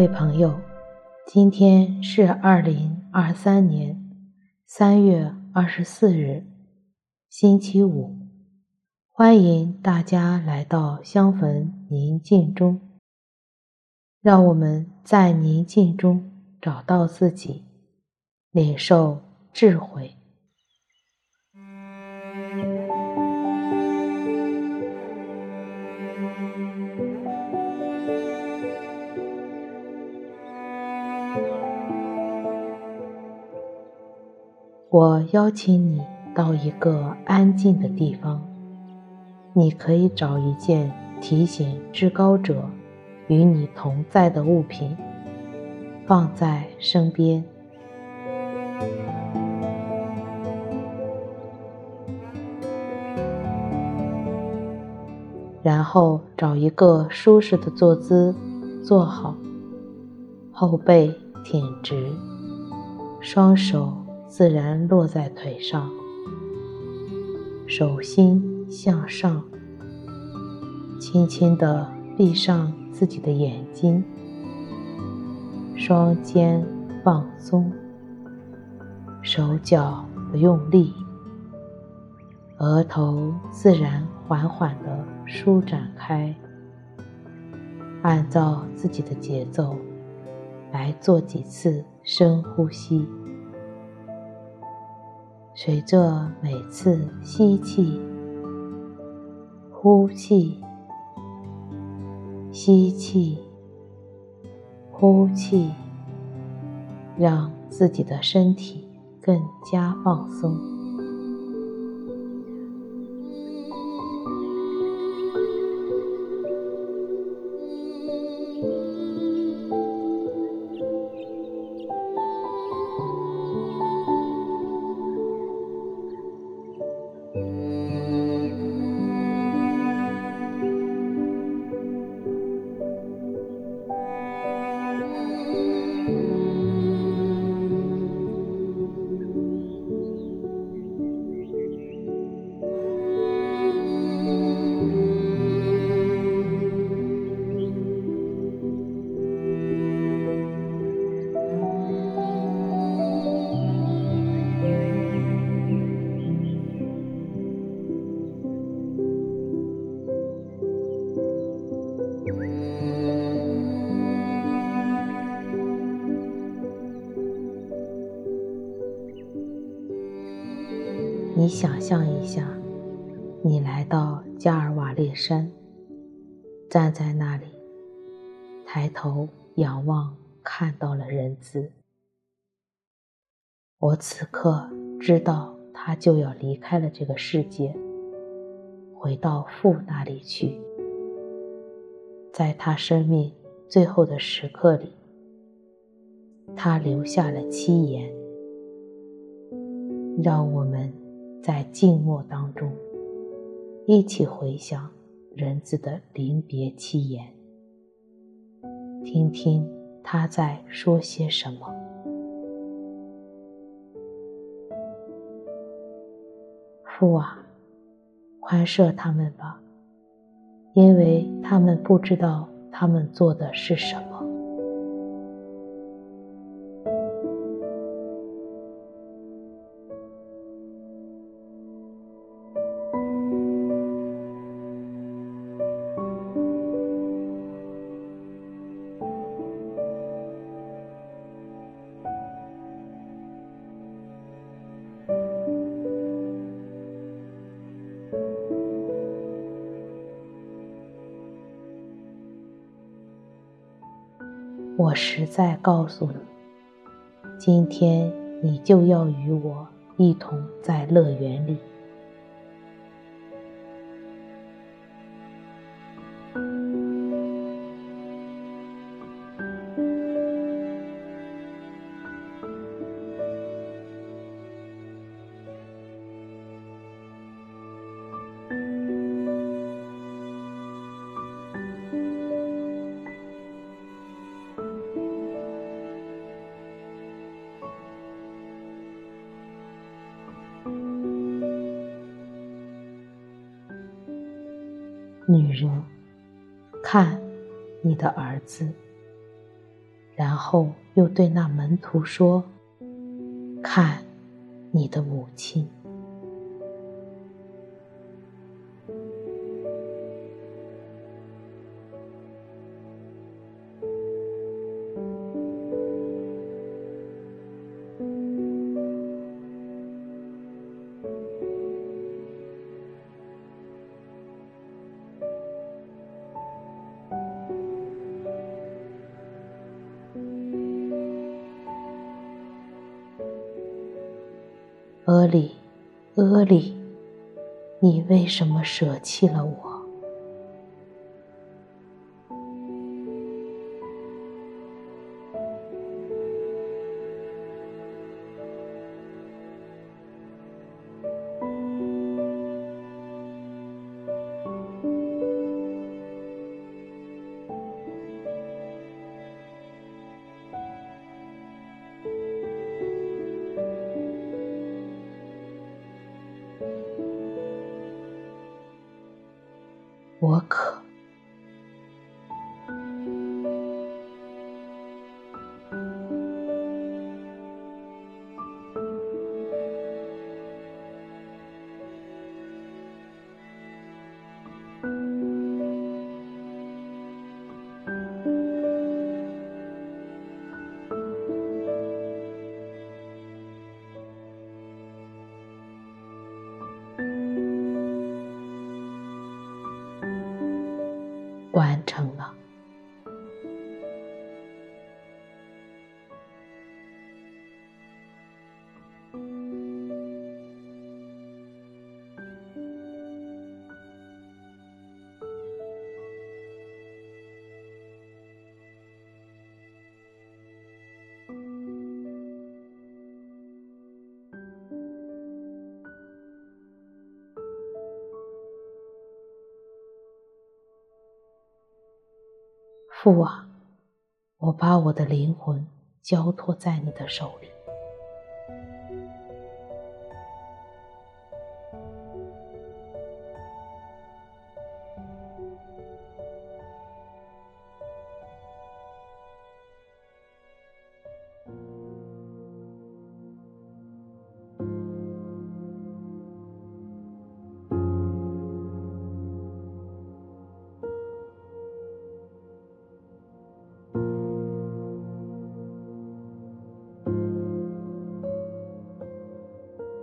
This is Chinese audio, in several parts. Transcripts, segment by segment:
各位朋友，今天是二零二三年三月二十四日，星期五。欢迎大家来到香焚宁静中，让我们在宁静中找到自己，领受智慧。我邀请你到一个安静的地方，你可以找一件提醒至高者与你同在的物品，放在身边，然后找一个舒适的坐姿，坐好，后背挺直，双手。自然落在腿上，手心向上，轻轻地闭上自己的眼睛，双肩放松，手脚不用力，额头自然缓缓地舒展开，按照自己的节奏来做几次深呼吸。随着每次吸气、呼气、吸气、呼气，让自己的身体更加放松。你想象一下，你来到加尔瓦列山，站在那里，抬头仰望，看到了人子。我此刻知道，他就要离开了这个世界，回到父那里去。在他生命最后的时刻里，他留下了七言，让我们。在静默当中，一起回想人子的临别七言，听听他在说些什么。父啊，宽赦他们吧，因为他们不知道他们做的是什么。我实在告诉你，今天你就要与我一同在乐园里。女人，看你的儿子。然后又对那门徒说：“看，你的母亲。”阿里，阿里，你为什么舍弃了？我完成了。父啊，我把我的灵魂交托在你的手里。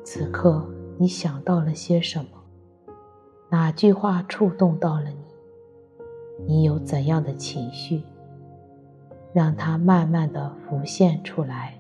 此刻，你想到了些什么？哪句话触动到了你？你有怎样的情绪？让它慢慢的浮现出来。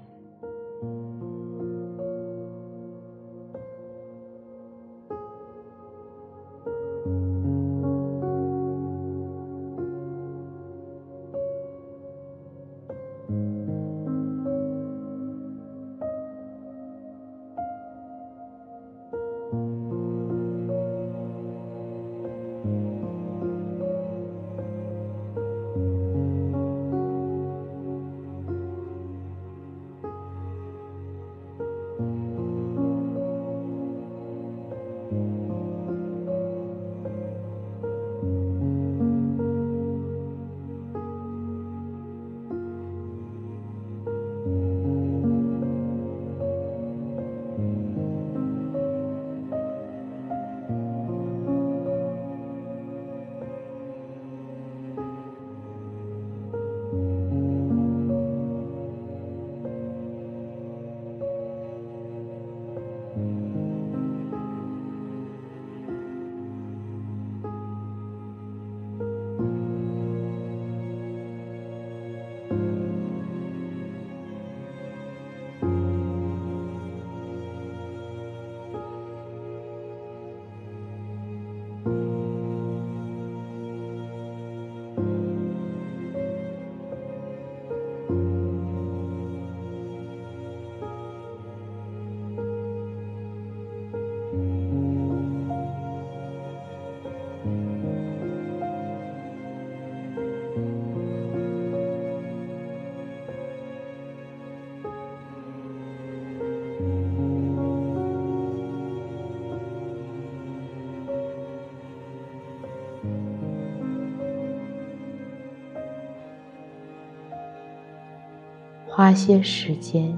花些时间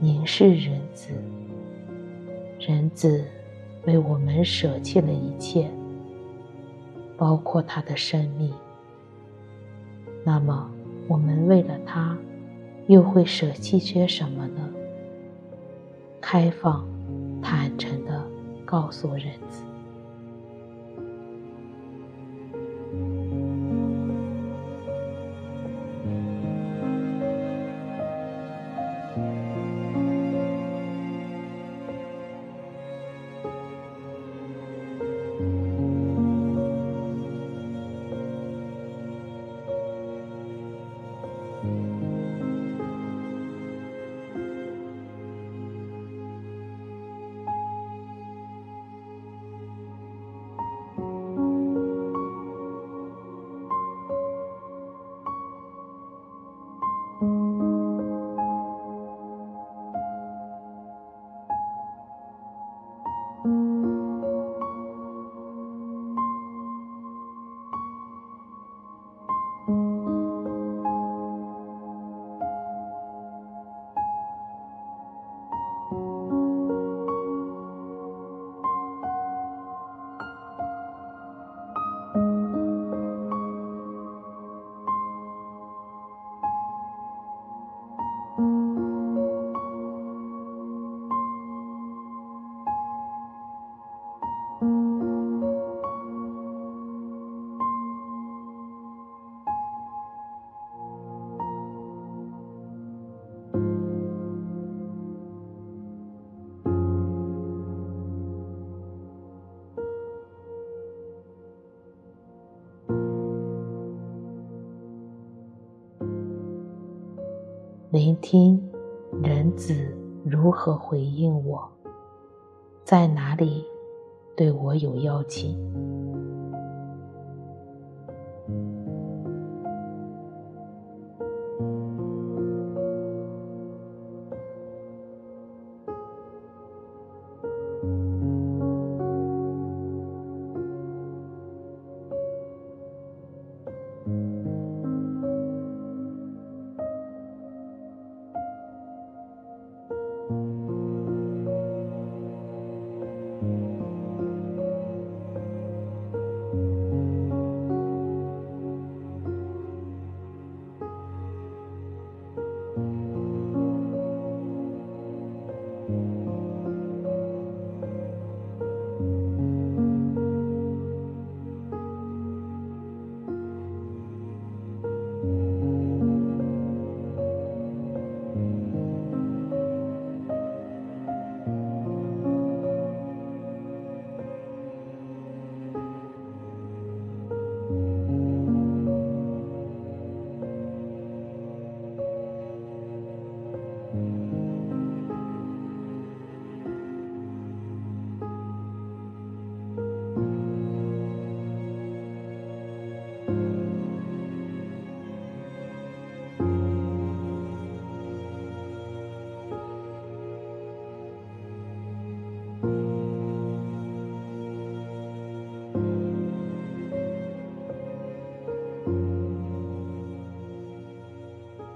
凝视人子，人子为我们舍弃了一切，包括他的生命。那么，我们为了他，又会舍弃些什么呢？开放、坦诚地告诉人子。聆听人子如何回应我，在哪里对我有邀请。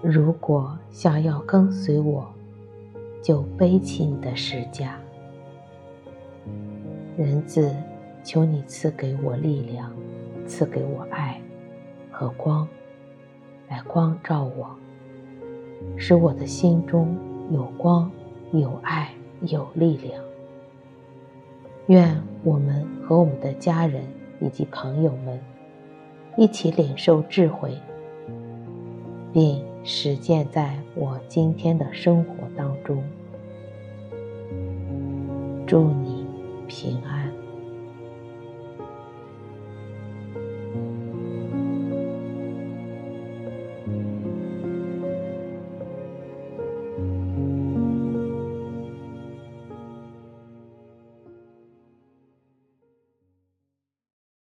如果想要跟随我，就背起你的十架。人子，求你赐给我力量，赐给我爱和光，来光照我，使我的心中有光、有爱、有力量。愿我们和我们的家人以及朋友们一起领受智慧，并实践在我今天的生活当中。祝你平安。